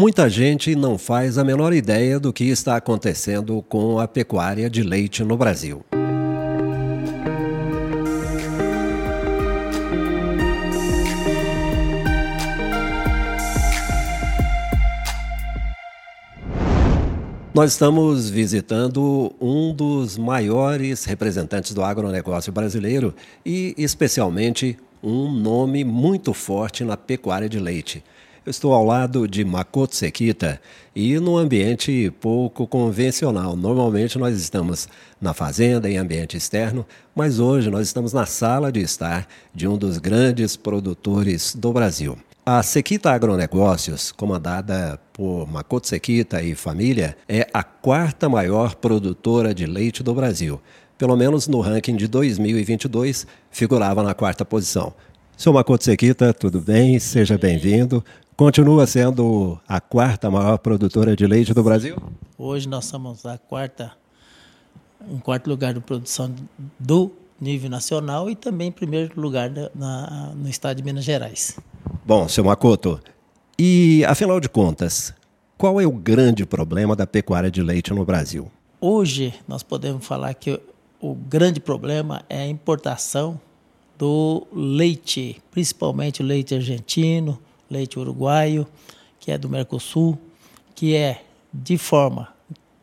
Muita gente não faz a menor ideia do que está acontecendo com a pecuária de leite no Brasil. Nós estamos visitando um dos maiores representantes do agronegócio brasileiro e, especialmente, um nome muito forte na pecuária de leite. Eu estou ao lado de Makoto Sekita e num ambiente pouco convencional. Normalmente nós estamos na fazenda, em ambiente externo, mas hoje nós estamos na sala de estar de um dos grandes produtores do Brasil. A Sekita Agronegócios, comandada por Makoto Sekita e família, é a quarta maior produtora de leite do Brasil. Pelo menos no ranking de 2022, figurava na quarta posição. Seu Makoto Sekita, tudo bem? Seja bem-vindo. Continua sendo a quarta maior produtora de leite do Brasil? Hoje nós somos a quarta, em quarto lugar de produção do nível nacional e também em primeiro lugar na, no estado de Minas Gerais. Bom, seu Makoto, e afinal de contas, qual é o grande problema da pecuária de leite no Brasil? Hoje nós podemos falar que o grande problema é a importação do leite, principalmente o leite argentino, leite uruguaio, que é do Mercosul, que é de forma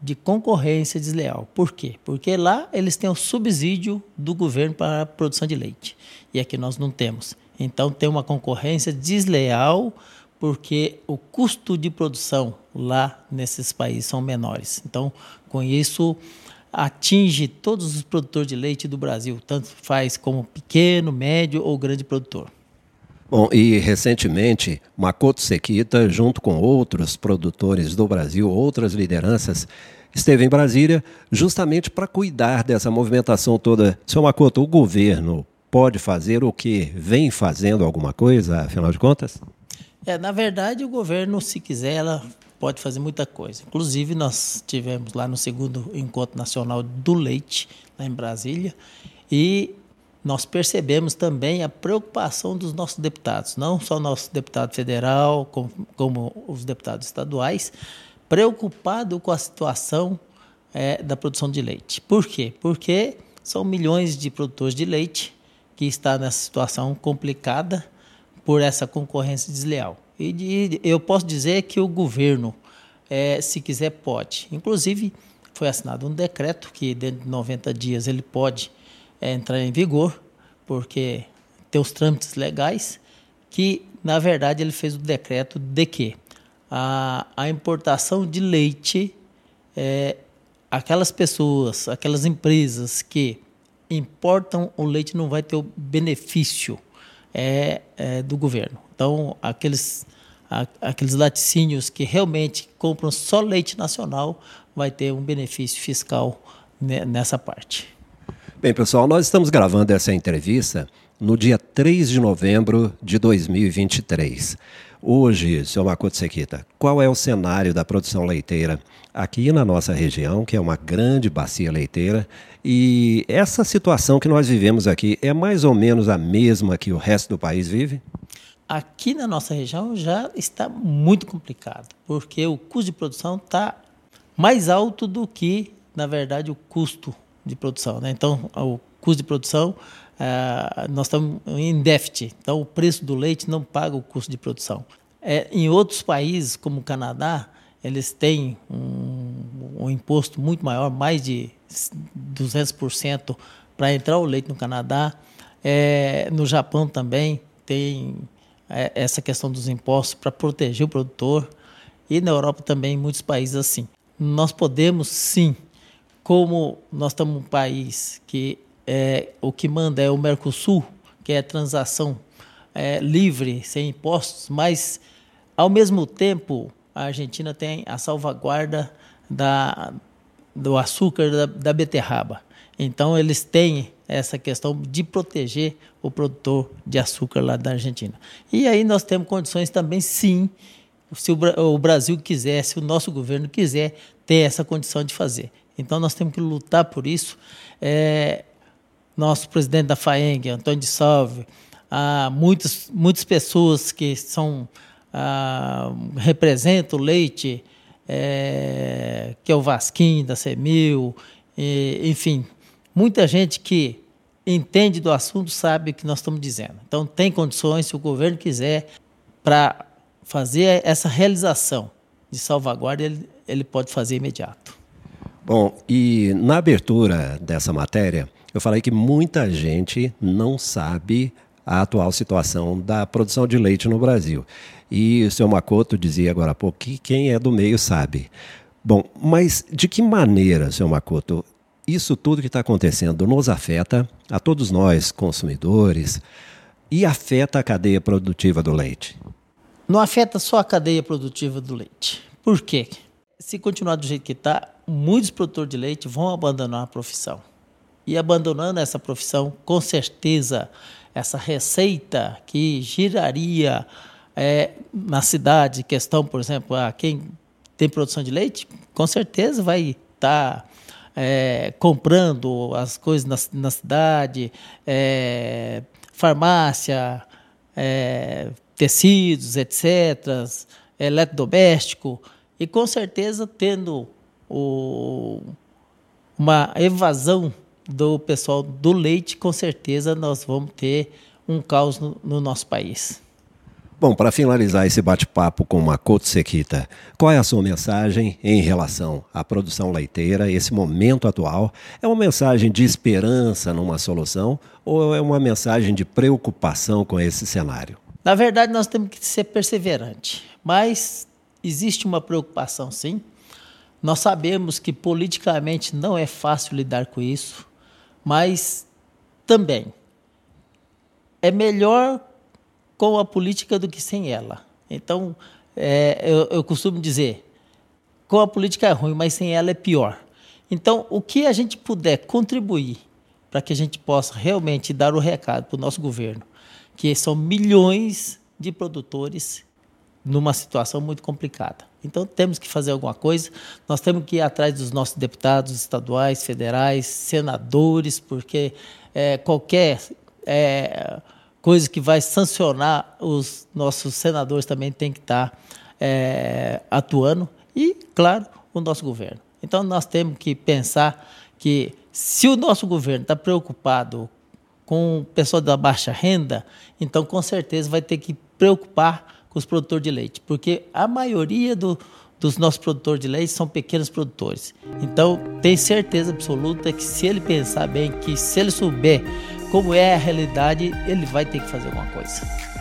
de concorrência desleal. Por quê? Porque lá eles têm o subsídio do governo para a produção de leite e aqui nós não temos. Então tem uma concorrência desleal porque o custo de produção lá nesses países são menores. Então, com isso, atinge todos os produtores de leite do Brasil, tanto faz como pequeno, médio ou grande produtor. Bom, e recentemente, Makoto Sekita, junto com outros produtores do Brasil, outras lideranças, esteve em Brasília justamente para cuidar dessa movimentação toda. Seu Makoto, o governo pode fazer o que vem fazendo alguma coisa, afinal de contas? É, na verdade, o governo, se quiser, ela pode fazer muita coisa. Inclusive, nós tivemos lá no segundo Encontro Nacional do Leite, lá em Brasília, e nós percebemos também a preocupação dos nossos deputados, não só nosso deputado federal, como, como os deputados estaduais, preocupado com a situação é, da produção de leite. Por quê? Porque são milhões de produtores de leite que estão nessa situação complicada por essa concorrência desleal. E de, eu posso dizer que o governo, é, se quiser, pode. Inclusive, foi assinado um decreto que dentro de 90 dias ele pode entrar em vigor, porque tem os trâmites legais, que na verdade ele fez o decreto de que a, a importação de leite, é, aquelas pessoas, aquelas empresas que importam o leite não vai ter o benefício é, é do governo. Então, aqueles, a, aqueles laticínios que realmente compram só leite nacional vai ter um benefício fiscal nessa parte. Bem, pessoal, nós estamos gravando essa entrevista no dia 3 de novembro de 2023. Hoje, senhor Makoto Sekita, qual é o cenário da produção leiteira aqui na nossa região, que é uma grande bacia leiteira, e essa situação que nós vivemos aqui é mais ou menos a mesma que o resto do país vive? Aqui na nossa região já está muito complicado, porque o custo de produção está mais alto do que, na verdade, o custo de produção. Né? Então, o custo de produção, uh, nós estamos em déficit. Então, o preço do leite não paga o custo de produção. É, em outros países, como o Canadá, eles têm um, um imposto muito maior, mais de 200% para entrar o leite no Canadá. É, no Japão também tem é, essa questão dos impostos para proteger o produtor. E na Europa também, em muitos países assim. Nós podemos sim como nós estamos um país que é, o que manda é o Mercosul, que é transação é, livre, sem impostos, mas ao mesmo tempo a Argentina tem a salvaguarda da, do açúcar da, da beterraba. Então eles têm essa questão de proteger o produtor de açúcar lá da Argentina. E aí nós temos condições também, sim, se o, o Brasil quiser, se o nosso governo quiser, ter essa condição de fazer. Então nós temos que lutar por isso. É, nosso presidente da FAENG, Antônio de Salve, há muitas, muitas pessoas que são ah, representa o leite, é, que é o Vasquim da Semil, e, enfim, muita gente que entende do assunto sabe o que nós estamos dizendo. Então, tem condições, se o governo quiser, para fazer essa realização de salvaguarda, ele, ele pode fazer imediato. Bom, e na abertura dessa matéria, eu falei que muita gente não sabe a atual situação da produção de leite no Brasil. E o senhor Macoto dizia agora há pouco que quem é do meio sabe. Bom, mas de que maneira, senhor Macoto, isso tudo que está acontecendo nos afeta, a todos nós, consumidores, e afeta a cadeia produtiva do leite? Não afeta só a cadeia produtiva do leite. Por quê? Se continuar do jeito que está, muitos produtores de leite vão abandonar a profissão. E abandonando essa profissão, com certeza, essa receita que giraria é, na cidade, questão, por exemplo, a quem tem produção de leite, com certeza vai estar tá, é, comprando as coisas na, na cidade, é, farmácia, é, tecidos, etc., eletrodoméstico, e com certeza tendo o, uma evasão do pessoal do leite, com certeza nós vamos ter um caos no, no nosso país. Bom, para finalizar esse bate-papo com Makoto Sekita, qual é a sua mensagem em relação à produção leiteira, esse momento atual? É uma mensagem de esperança numa solução ou é uma mensagem de preocupação com esse cenário? Na verdade, nós temos que ser perseverante, mas existe uma preocupação sim. Nós sabemos que politicamente não é fácil lidar com isso, mas também é melhor com a política do que sem ela. Então, é, eu, eu costumo dizer, com a política é ruim, mas sem ela é pior. Então, o que a gente puder contribuir para que a gente possa realmente dar o recado para o nosso governo, que são milhões de produtores numa situação muito complicada. Então temos que fazer alguma coisa. Nós temos que ir atrás dos nossos deputados estaduais, federais, senadores, porque é, qualquer é, coisa que vai sancionar os nossos senadores também tem que estar tá, é, atuando e, claro, o nosso governo. Então nós temos que pensar que se o nosso governo está preocupado com o pessoal da baixa renda, então com certeza vai ter que preocupar os produtores de leite, porque a maioria do, dos nossos produtores de leite são pequenos produtores. Então, tem certeza absoluta que se ele pensar bem, que se ele souber como é a realidade, ele vai ter que fazer alguma coisa.